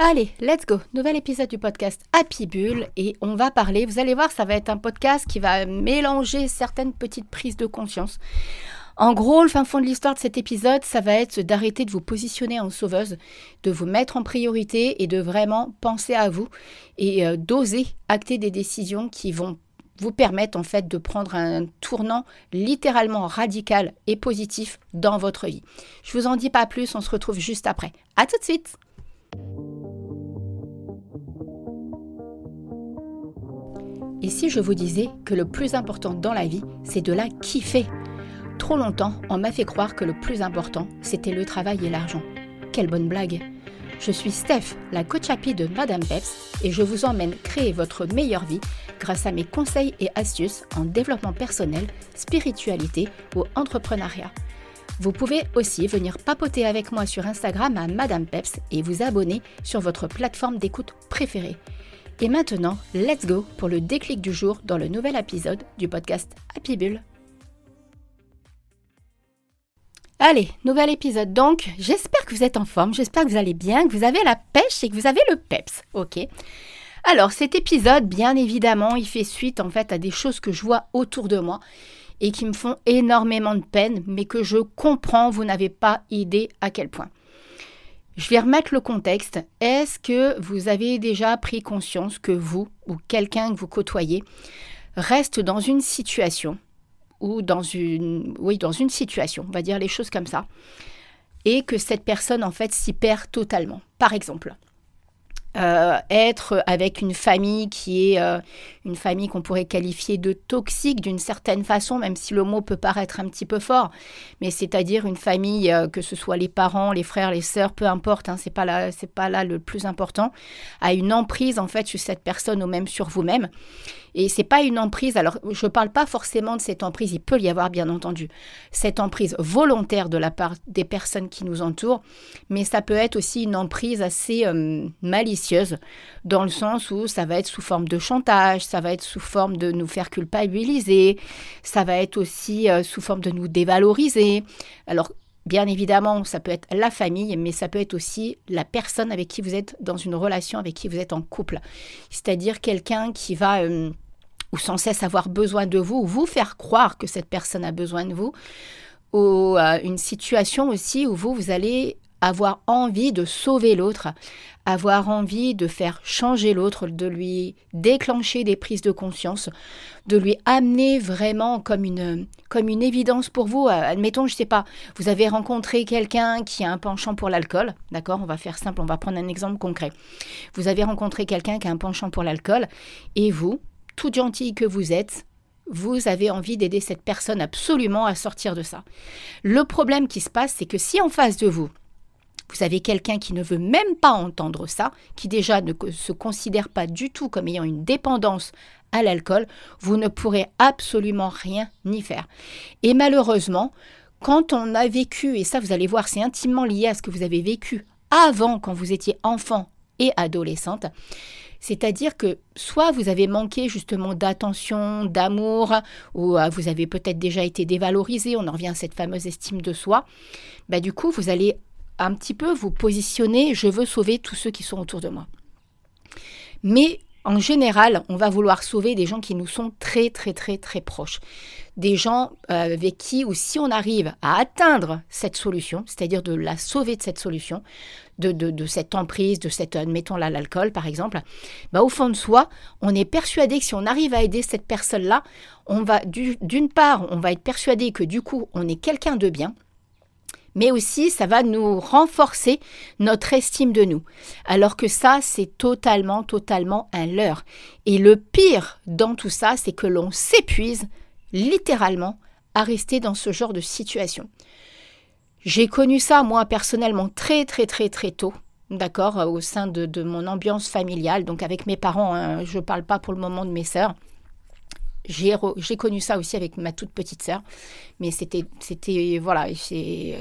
Allez, let's go. Nouvel épisode du podcast Happy Bull et on va parler, vous allez voir, ça va être un podcast qui va mélanger certaines petites prises de conscience. En gros, le fin fond de l'histoire de cet épisode, ça va être d'arrêter de vous positionner en sauveuse, de vous mettre en priorité et de vraiment penser à vous et euh, d'oser acter des décisions qui vont vous permettre en fait de prendre un tournant littéralement radical et positif dans votre vie. Je vous en dis pas plus, on se retrouve juste après. À tout de suite. Et si je vous disais que le plus important dans la vie, c'est de la kiffer? Trop longtemps, on m'a fait croire que le plus important, c'était le travail et l'argent. Quelle bonne blague Je suis Steph, la coach happy de Madame Peps, et je vous emmène créer votre meilleure vie grâce à mes conseils et astuces en développement personnel, spiritualité ou entrepreneuriat. Vous pouvez aussi venir papoter avec moi sur Instagram à Madame Peps et vous abonner sur votre plateforme d'écoute préférée. Et maintenant, let's go pour le déclic du jour dans le nouvel épisode du podcast Happy Bull. Allez, nouvel épisode donc. J'espère que vous êtes en forme, j'espère que vous allez bien, que vous avez la pêche et que vous avez le peps. Ok? Alors cet épisode, bien évidemment, il fait suite en fait à des choses que je vois autour de moi et qui me font énormément de peine, mais que je comprends, vous n'avez pas idée à quel point. Je vais remettre le contexte. Est-ce que vous avez déjà pris conscience que vous ou quelqu'un que vous côtoyez reste dans une situation ou dans une oui, dans une situation, on va dire les choses comme ça et que cette personne en fait s'y perd totalement? Par exemple, euh, être avec une famille qui est euh, une famille qu'on pourrait qualifier de toxique d'une certaine façon, même si le mot peut paraître un petit peu fort, mais c'est-à-dire une famille, euh, que ce soit les parents, les frères, les sœurs, peu importe, hein, c'est pas là, c'est pas là le plus important, a une emprise en fait sur cette personne ou même sur vous-même. Et c'est pas une emprise. Alors, je ne parle pas forcément de cette emprise. Il peut y avoir, bien entendu, cette emprise volontaire de la part des personnes qui nous entourent, mais ça peut être aussi une emprise assez malicieuse dans le sens où ça va être sous forme de chantage, ça va être sous forme de nous faire culpabiliser, ça va être aussi euh, sous forme de nous dévaloriser. Alors, bien évidemment, ça peut être la famille, mais ça peut être aussi la personne avec qui vous êtes dans une relation, avec qui vous êtes en couple. C'est-à-dire quelqu'un qui va... Euh, ou sans cesse avoir besoin de vous, ou vous faire croire que cette personne a besoin de vous, ou euh, une situation aussi où vous, vous allez avoir envie de sauver l'autre, avoir envie de faire changer l'autre, de lui déclencher des prises de conscience, de lui amener vraiment comme une, comme une évidence pour vous. Euh, admettons, je ne sais pas, vous avez rencontré quelqu'un qui a un penchant pour l'alcool, d'accord? On va faire simple, on va prendre un exemple concret. Vous avez rencontré quelqu'un qui a un penchant pour l'alcool et vous, toute gentille que vous êtes, vous avez envie d'aider cette personne absolument à sortir de ça. Le problème qui se passe, c'est que si en face de vous, vous avez quelqu'un qui ne veut même pas entendre ça, qui déjà ne se considère pas du tout comme ayant une dépendance à l'alcool, vous ne pourrez absolument rien ni faire. Et malheureusement, quand on a vécu, et ça vous allez voir, c'est intimement lié à ce que vous avez vécu avant quand vous étiez enfant et adolescente, c'est-à-dire que soit vous avez manqué justement d'attention, d'amour, ou euh, vous avez peut-être déjà été dévalorisé, on en revient à cette fameuse estime de soi, bah, du coup vous allez un petit peu vous positionner, je veux sauver tous ceux qui sont autour de moi. Mais en général, on va vouloir sauver des gens qui nous sont très très très très proches. Des gens euh, avec qui, ou si on arrive à atteindre cette solution, c'est-à-dire de la sauver de cette solution, de, de, cette emprise, de cette, admettons là, l'alcool par exemple, bah, au fond de soi, on est persuadé que si on arrive à aider cette personne-là, on va, d'une part, on va être persuadé que du coup, on est quelqu'un de bien, mais aussi ça va nous renforcer notre estime de nous. Alors que ça, c'est totalement, totalement un leurre. Et le pire dans tout ça, c'est que l'on s'épuise littéralement à rester dans ce genre de situation. J'ai connu ça, moi, personnellement, très, très, très, très tôt. D'accord, au sein de, mon ambiance familiale, donc avec mes parents, hein, je ne parle pas pour le moment de mes sœurs J'ai connu ça aussi avec ma toute petite sœur, mais c'était, c'était voilà,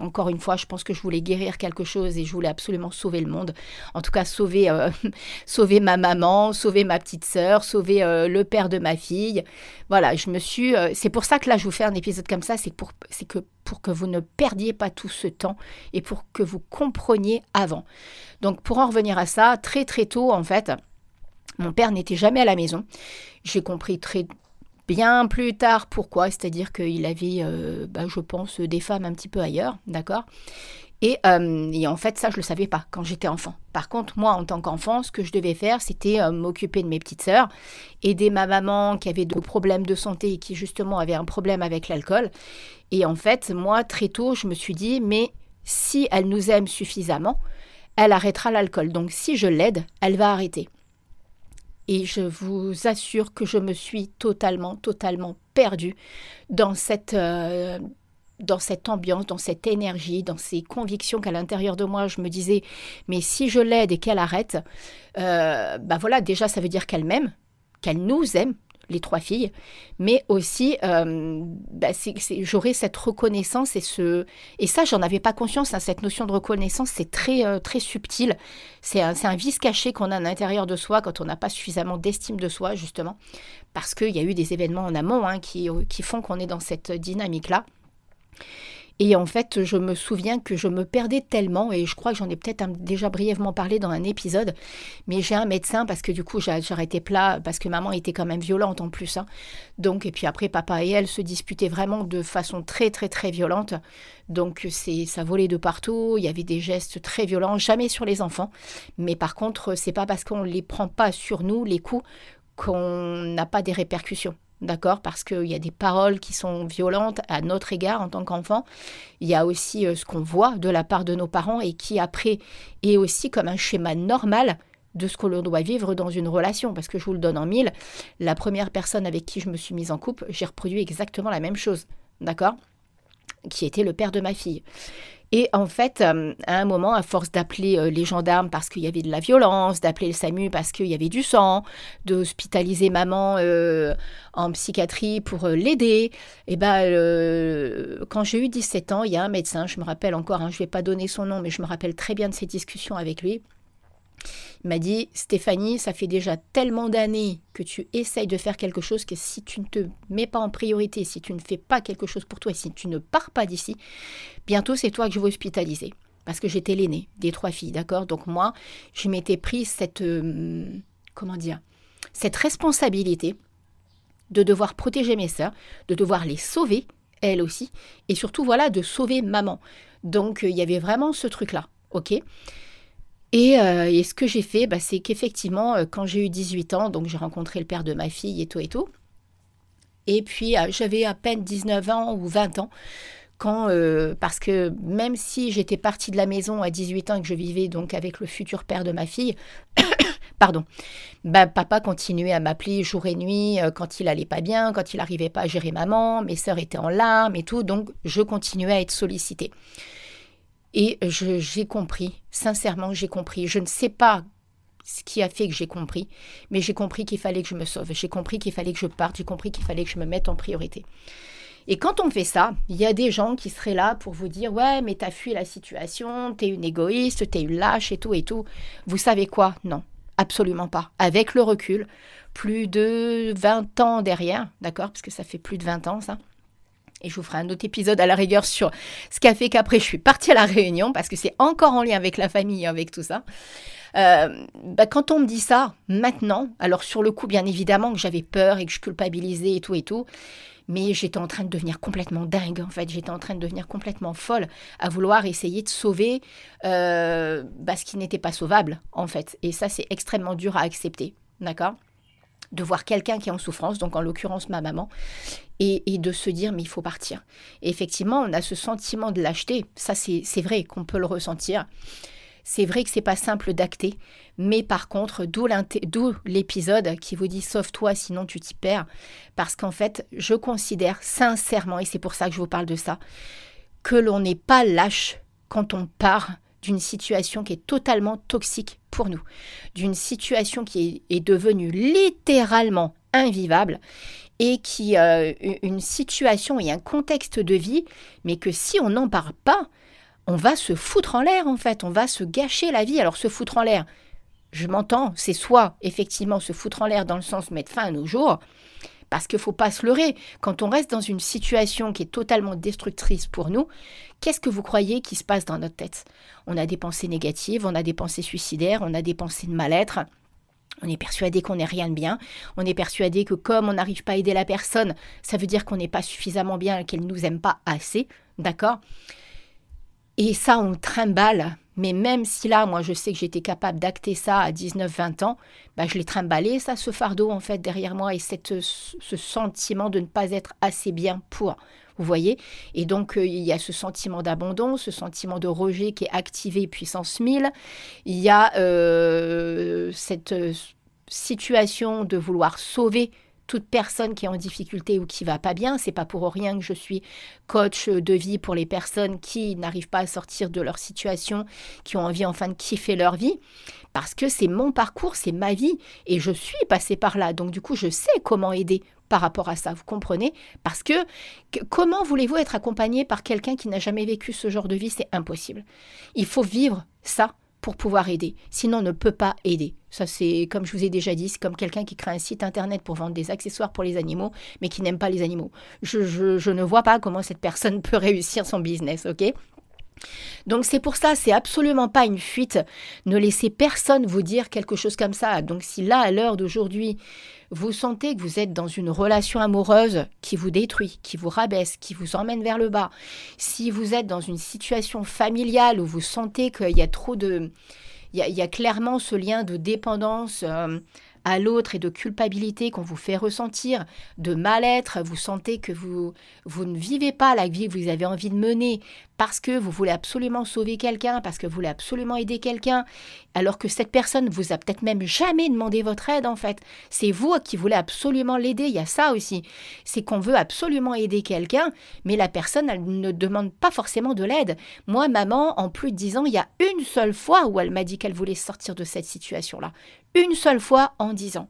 encore une fois, je pense que je voulais guérir quelque chose et je voulais absolument sauver le monde. En tout cas, sauver, euh, sauver ma maman, sauver ma petite sœur, sauver euh, le père de ma fille. Voilà, je me suis. Euh, c'est pour ça que là, je vous fais un épisode comme ça, c'est pour, c'est que pour que vous ne perdiez pas tout ce temps et pour que vous compreniez avant. Donc, pour en revenir à ça, très très tôt, en fait. Mon père n'était jamais à la maison. J'ai compris très bien plus tard pourquoi, c'est-à-dire qu'il avait, euh, bah, je pense, des femmes un petit peu ailleurs, d'accord? Euh, et, en fait, ça, je ne le savais pas quand j'étais enfant. Par contre, moi, en tant qu'enfant, ce que je devais faire, c'était euh, m'occuper de mes petites sœurs, aider ma maman qui avait des problèmes de santé et qui, justement, avait un problème avec l'alcool. Et en fait, moi, très tôt, je me suis dit, mais si elle nous aime suffisamment, elle arrêtera l'alcool. Donc, si je l'aide, elle va arrêter. Et je vous assure que je me suis totalement, totalement perdue dans cette, euh, dans cette ambiance, dans cette énergie, dans ces convictions qu'à l'intérieur de moi, je me disais, mais si je l'aide et qu'elle arrête, euh, bah voilà, déjà, ça veut dire qu'elle m'aime, qu'elle nous aime, les trois filles, mais aussi euh, bah, j'aurais cette reconnaissance et ce et ça j'en avais pas conscience. Hein, cette notion de reconnaissance c'est très euh, très subtil. C'est un, un, vice caché qu'on a à l'intérieur de soi quand on n'a pas suffisamment d'estime de soi justement parce qu'il y a eu des événements en amont hein, qui, qui font qu'on est dans cette dynamique là. Et en fait, je me souviens que je me perdais tellement, et je crois que j'en ai peut-être déjà brièvement parlé dans un épisode, mais j'ai un médecin parce que du coup, j'arrêtais plat, parce que maman était quand même violente en plus. Hein. Donc, et puis après, papa et elle se disputaient vraiment de façon très, très, très violente. Donc, c'est ça volait de partout, il y avait des gestes très violents, jamais sur les enfants. Mais par contre, c'est pas parce qu'on ne les prend pas sur nous, les coups, qu'on n'a pas des répercussions d'accord Parce qu'il y a des paroles qui sont violentes à notre égard en tant qu'enfant. Il y a aussi euh, ce qu'on voit de la part de nos parents et qui après est aussi comme un schéma normal de ce que l'on doit vivre dans une relation. Parce que je vous le donne en mille, la première personne avec qui je me suis mise en couple, j'ai reproduit exactement la même chose, d'accord? Qui était le père de ma fille. Et en fait, euh, à un moment, à force d'appeler euh, les gendarmes parce qu'il y avait de la violence, d'appeler le SAMU parce qu'il y avait du sang, d'hospitaliser maman euh, en psychiatrie pour l'aider, et eh ben, quand j'ai eu 17 ans, il y a un médecin, je me rappelle encore, hein, je ne vais pas donner son nom, mais je me rappelle très bien de ces discussions avec lui. Il m'a dit Stéphanie, ça fait déjà tellement d'années que tu essayes de faire quelque chose que si tu ne te mets pas en priorité, si tu ne fais pas quelque chose pour toi, si tu ne pars pas d'ici, bientôt c'est toi que je vais hospitaliser. Parce que j'étais l'aînée des trois filles, d'accord? Donc moi, je m'étais pris cette. Euh, comment dire Cette responsabilité de devoir protéger mes sœurs, de devoir les sauver, elles aussi, et surtout, voilà, de sauver maman. Donc, il y avait vraiment ce truc-là, ok? Euh, et, ce que j'ai fait, bah, c'est qu'effectivement, euh, quand j'ai eu 18 ans, donc j'ai rencontré le père de ma fille et tout et tout. Et puis, euh, j'avais à peine 19 ans ou 20 ans. Quand, parce que même si j'étais partie de la maison à 18 ans et que je vivais donc avec le futur père de ma fille, pardon, bah, papa continuait à m'appeler jour et nuit quand il allait pas bien, quand il n'arrivait pas à gérer maman, mes sœurs étaient en larmes et tout, donc je continuais à être sollicitée. Et j'ai compris, sincèrement, j'ai compris. Je ne sais pas ce qui a fait que j'ai compris, mais j'ai compris qu'il fallait que je me sauve, j'ai compris qu'il fallait que je parte, j'ai compris qu'il fallait que je me mette en priorité. Et quand on fait ça, il y a des gens qui seraient là pour vous dire Ouais, mais t'as fui la situation, t'es une égoïste, t'es une lâche et tout et tout. Vous savez quoi? Non, absolument pas. Avec le recul, plus de 20 ans derrière, d'accord? Parce que ça fait plus de 20 ans ça. Et je vous ferai un autre épisode à la rigueur sur ce qui a fait qu'après je suis partie à la Réunion, parce que c'est encore en lien avec la famille, avec tout ça. Euh, bah, quand on me dit ça, maintenant, alors sur le coup, bien évidemment que j'avais peur et que je culpabilisais et tout et tout, mais j'étais en train de devenir complètement dingue, en fait. J'étais en train de devenir complètement folle à vouloir essayer de sauver euh, bah, ce qui n'était pas sauvable, en fait. Et ça, c'est extrêmement dur à accepter, d'accord? De voir quelqu'un qui est en souffrance, donc en l'occurrence ma maman, et, de se dire mais il faut partir. Effectivement, on a ce sentiment de lâcheté, ça c'est vrai qu'on peut le ressentir. C'est vrai que c'est pas simple d'acter, mais par contre, d'où l'épisode qui vous dit sauve-toi sinon tu t'y perds. Parce qu'en fait, je considère sincèrement, et c'est pour ça que je vous parle de ça, que l'on n'est pas lâche quand on part d'une situation qui est totalement toxique pour nous, d'une situation qui est, devenue littéralement invivable et qui euh, une situation et un contexte de vie, mais que si on n'en parle pas, on va se foutre en l'air en fait, on va se gâcher la vie. Alors se foutre en l'air, je m'entends, c'est soit effectivement se foutre en l'air dans le sens mettre fin à nos jours, parce qu'il faut pas se leurrer. Quand on reste dans une situation qui est totalement destructrice pour nous, qu'est-ce que vous croyez qui se passe dans notre tête? On a des pensées négatives, on a des pensées suicidaires, on a des pensées de mal-être. On est persuadé qu'on n'est rien de bien. On est persuadé que comme on n'arrive pas à aider la personne, ça veut dire qu'on n'est pas suffisamment bien, qu'elle ne nous aime pas assez. D'accord? Et ça, on trimballe mais même si là, moi, je sais que j'étais capable d'acter ça à 19-20 ans, bah, je l'ai trimballé, ça, ce fardeau, en fait, derrière moi, et cette, ce sentiment de ne pas être assez bien pour. Vous voyez Et donc, euh, il y a ce sentiment d'abandon, ce sentiment de rejet qui est activé puissance 1000. Il y a euh, cette euh, situation de vouloir sauver toute personne qui est en difficulté ou qui va pas bien. C'est pas pour rien que je suis coach de vie pour les personnes qui n'arrivent pas à sortir de leur situation, qui ont envie enfin de kiffer leur vie, parce que c'est mon parcours, c'est ma vie et je suis passée par là. Donc du coup, je sais comment aider par rapport à ça, vous comprenez? Parce que, que comment voulez-vous être accompagné par quelqu'un qui n'a jamais vécu ce genre de vie? C'est impossible. Il faut vivre ça pour pouvoir aider. Sinon, on ne peut pas aider. Ça, c'est comme je vous ai déjà dit, c'est comme quelqu'un qui crée un site internet pour vendre des accessoires pour les animaux, mais qui n'aime pas les animaux. Je, ne vois pas comment cette personne peut réussir son business, ok? Donc c'est pour ça, c'est absolument pas une fuite. Ne laissez personne vous dire quelque chose comme ça. Donc si là, à l'heure d'aujourd'hui, vous sentez que vous êtes dans une relation amoureuse qui vous détruit, qui vous rabaisse, qui vous emmène vers le bas, si vous êtes dans une situation familiale où vous sentez qu'il y a trop de... Il y, a, clairement ce lien de dépendance. Euh, à l'autre et de culpabilité qu'on vous fait ressentir, de mal-être, vous sentez que vous, vous ne vivez pas la vie que vous avez envie de mener parce que vous voulez absolument sauver quelqu'un, parce que vous voulez absolument aider quelqu'un, alors que cette personne vous a peut-être même jamais demandé votre aide en fait. C'est vous qui voulez absolument l'aider, il y a ça aussi. C'est qu'on veut absolument aider quelqu'un, mais la personne elle ne demande pas forcément de l'aide. Moi, maman, en plus de dix ans, il y a une seule fois où elle m'a dit qu'elle voulait sortir de cette situation-là une seule fois en dix ans.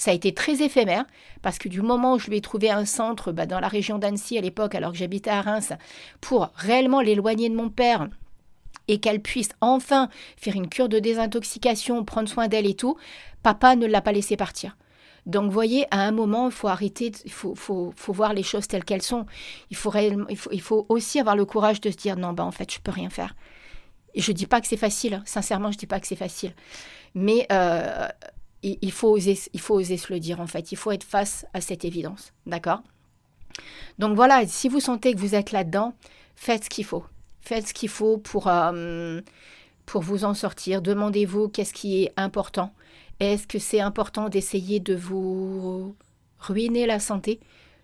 Ça a été très éphémère parce que du moment où je lui ai trouvé un centre bah, dans la région d'Annecy à l'époque, alors que j'habitais à Reims, pour réellement l'éloigner de mon père et qu'elle puisse enfin faire une cure de désintoxication, prendre soin d'elle et tout, papa ne l'a pas laissé partir. Donc, voyez, à un moment, il faut arrêter, il faut, faut, voir les choses telles qu'elles sont. Il faut, il, faut, il faut aussi avoir le courage de se dire non, bah, en fait, je peux rien faire. Je dis pas que c'est facile, hein. sincèrement, je dis pas que c'est facile. Mais euh, il, faut oser, il faut oser se le dire, en fait. Il faut être face à cette évidence. D'accord? Donc voilà, si vous sentez que vous êtes là-dedans, faites ce qu'il faut. Faites ce qu'il faut pour, euh, pour vous en sortir. Demandez-vous qu'est-ce qui est important. Est-ce que c'est important d'essayer de vous ruiner la santé?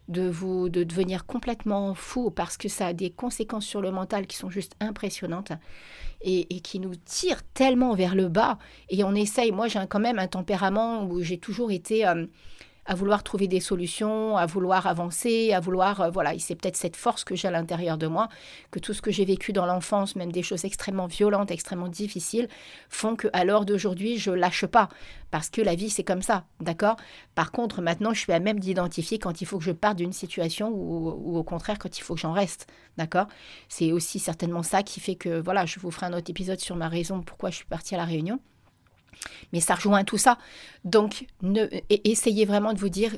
De vous de devenir complètement fou parce que ça a des conséquences sur le mental qui sont juste impressionnantes et, qui nous tirent tellement vers le bas. Et on essaye. Moi j'ai quand même un tempérament où j'ai toujours été euh, à vouloir trouver des solutions, à vouloir avancer, à vouloir, euh, voilà, c'est peut-être cette force que j'ai à l'intérieur de moi, que tout ce que j'ai vécu dans l'enfance, même des choses extrêmement violentes, extrêmement difficiles, font que à l'heure d'aujourd'hui, je lâche pas, parce que la vie, c'est comme ça, d'accord? Par contre, maintenant, je suis à même d'identifier quand il faut que je parte d'une situation ou, ou, au contraire quand il faut que j'en reste, d'accord? C'est aussi certainement ça qui fait que, voilà, je vous ferai un autre épisode sur ma raison pourquoi je suis partie à la Réunion. Mais ça rejoint tout ça. Donc, ne, essayez vraiment de vous dire,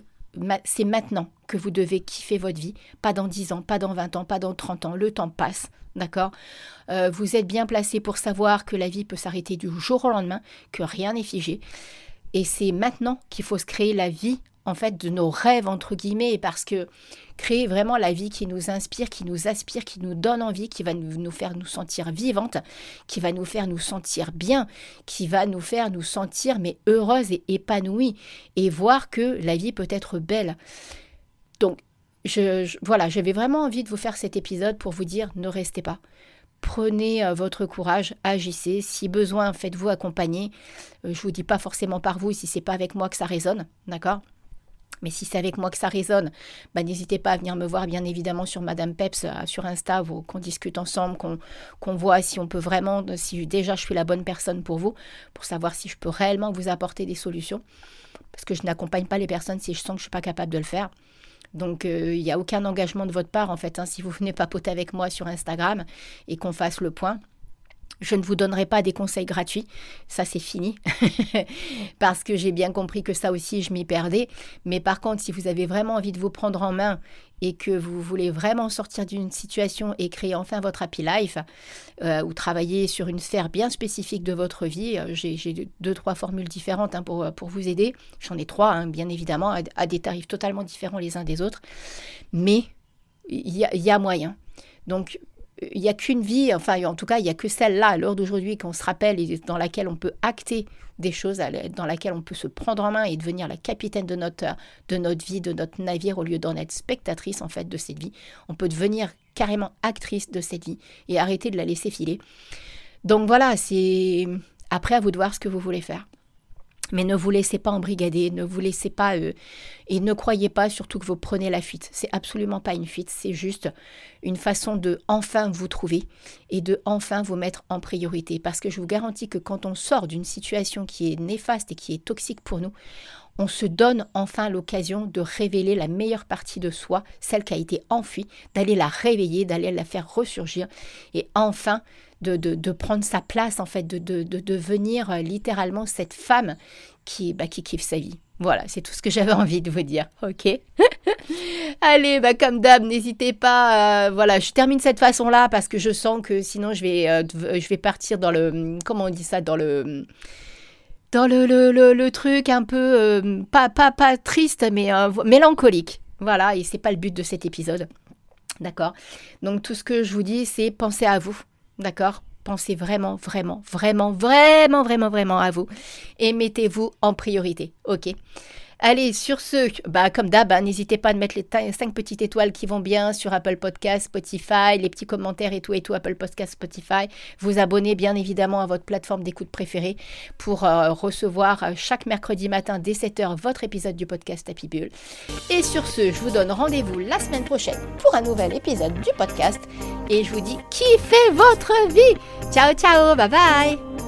c'est maintenant que vous devez kiffer votre vie, pas dans 10 ans, pas dans 20 ans, pas dans 30 ans, le temps passe, d'accord? Euh, Vous êtes bien placé pour savoir que la vie peut s'arrêter du jour au lendemain, que rien n'est figé. Et c'est maintenant qu'il faut se créer la vie en fait de nos rêves entre guillemets parce que créer vraiment la vie qui nous inspire, qui nous aspire, qui nous donne envie, qui va nous, faire nous sentir vivantes, qui va nous faire nous sentir bien, qui va nous faire nous sentir mais heureuses et épanouies et voir que la vie peut être belle. Donc voilà, j'avais vraiment envie de vous faire cet épisode pour vous dire ne restez pas. Prenez euh, votre courage, agissez. Si besoin, faites-vous accompagner. Euh, je vous dis pas forcément par vous si c'est pas avec moi que ça résonne, d'accord? Mais si c'est avec moi que ça résonne, bah, n'hésitez pas à venir me voir, bien évidemment, sur Madame Peps, euh, sur Insta, qu'on discute ensemble, qu'on voit si on peut vraiment, si déjà je suis la bonne personne pour vous, pour savoir si je peux réellement vous apporter des solutions. Parce que je n'accompagne pas les personnes si je sens que je ne suis pas capable de le faire. Donc, euh, il n'y a aucun engagement de votre part, en fait, hein, si vous venez papoter avec moi sur Instagram et qu'on fasse le point. Je ne vous donnerai pas des conseils gratuits, ça c'est fini, parce que j'ai bien compris que ça aussi je m'y perdais. Mais par contre, si vous avez vraiment envie de vous prendre en main et que vous voulez vraiment sortir d'une situation et créer enfin votre happy life, euh, ou travailler sur une sphère bien spécifique de votre vie, euh, j'ai deux, trois formules différentes hein, pour, vous aider. J'en ai trois, hein, bien évidemment, à, des tarifs totalement différents les uns des autres. Mais il y a moyen. Donc, il n'y a qu'une vie, enfin en tout cas, il n'y a que celle-là à l'heure d'aujourd'hui qu'on se rappelle et dans laquelle on peut acter des choses, dans laquelle on peut se prendre en main et devenir la capitaine de notre, de notre vie, de notre navire, au lieu d'en être spectatrice en fait de cette vie. On peut devenir carrément actrice de cette vie et arrêter de la laisser filer. Donc voilà, c'est après à vous de voir ce que vous voulez faire. Mais ne vous laissez pas embrigader, ne vous laissez pas euh, et ne croyez pas surtout que vous prenez la fuite. C'est absolument pas une fuite, c'est juste une façon de enfin vous trouver et de enfin vous mettre en priorité. Parce que je vous garantis que quand on sort d'une situation qui est néfaste et qui est toxique pour nous, on se donne enfin l'occasion de révéler la meilleure partie de soi, celle qui a été enfuie, d'aller la réveiller, d'aller la faire ressurgir et enfin de, de, prendre sa place, en fait, de, de, devenir euh, littéralement cette femme qui, bah, qui kiffe sa vie. Voilà, c'est tout ce que j'avais envie de vous dire, ok? Allez, bah, comme d'hab, n'hésitez pas. Euh, voilà, je termine cette façon-là parce que je sens que sinon je vais, euh, je vais partir dans le. Comment on dit ça Dans le. Dans le, le, le, truc un peu. pas, pas, pas triste, mais mélancolique. Voilà, et c'est pas le but de cet épisode. D'accord? Donc tout ce que je vous dis, c'est pensez à vous. D'accord? Pensez vraiment, vraiment, vraiment, vraiment, vraiment, vraiment à vous et mettez-vous en priorité. Ok? Allez, sur ce, bah, comme d'hab, hein, n'hésitez pas à mettre les 5 petites étoiles qui vont bien sur Apple Podcast, Spotify, les petits commentaires et tout et tout, Apple Podcast, Spotify. Vous abonner bien évidemment à votre plateforme d'écoute préférée pour euh, recevoir euh, chaque mercredi matin dès 7h votre épisode du podcast Happy Bull. Et sur ce, je vous donne rendez-vous la semaine prochaine pour un nouvel épisode du podcast. Et je vous dis, kiffez votre vie Ciao, ciao, bye bye